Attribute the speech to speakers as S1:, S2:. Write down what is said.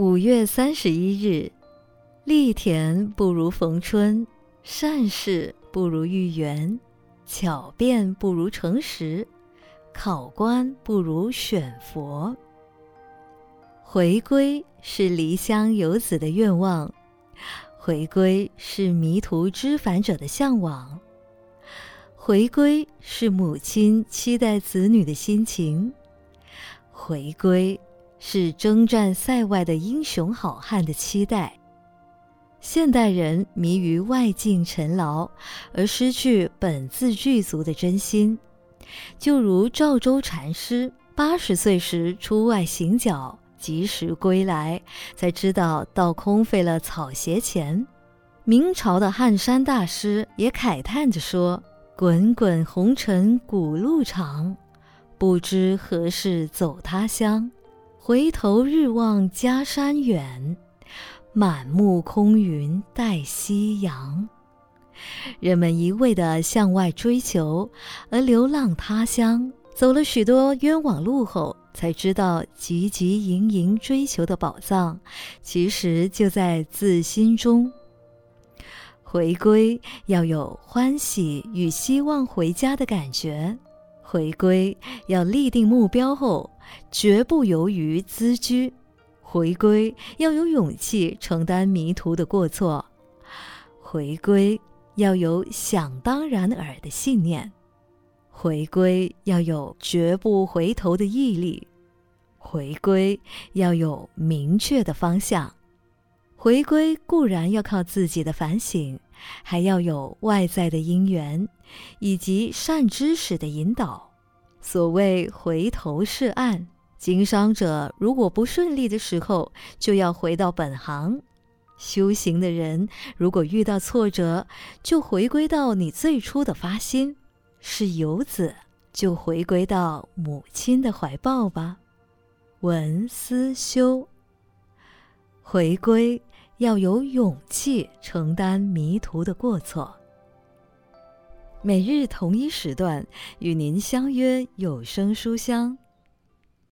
S1: 五月三十一日，立田不如逢春，善事不如遇缘，巧辩不如诚实，考官不如选佛。回归是离乡游子的愿望，回归是迷途知返者的向往，回归是母亲期待子女的心情，回归。是征战塞外的英雄好汉的期待。现代人迷于外境尘劳，而失去本自具足的真心。就如赵州禅师八十岁时出外行脚，及时归来，才知道倒空费了草鞋钱。明朝的汉山大师也慨叹着说：“滚滚红尘古路长，不知何事走他乡。”回头日望家山远，满目空云待夕阳。人们一味地向外追求，而流浪他乡，走了许多冤枉路后，才知道汲汲营营追求的宝藏，其实就在自心中。回归要有欢喜与希望回家的感觉，回归要立定目标后。绝不犹豫咨居，回归要有勇气承担迷途的过错，回归要有想当然尔的信念，回归要有绝不回头的毅力，回归要有明确的方向。回归固然要靠自己的反省，还要有外在的因缘，以及善知识的引导。所谓回头是岸，经商者如果不顺利的时候，就要回到本行；修行的人如果遇到挫折，就回归到你最初的发心；是游子，就回归到母亲的怀抱吧。文思修，回归要有勇气承担迷途的过错。每日同一时段与您相约有声书香。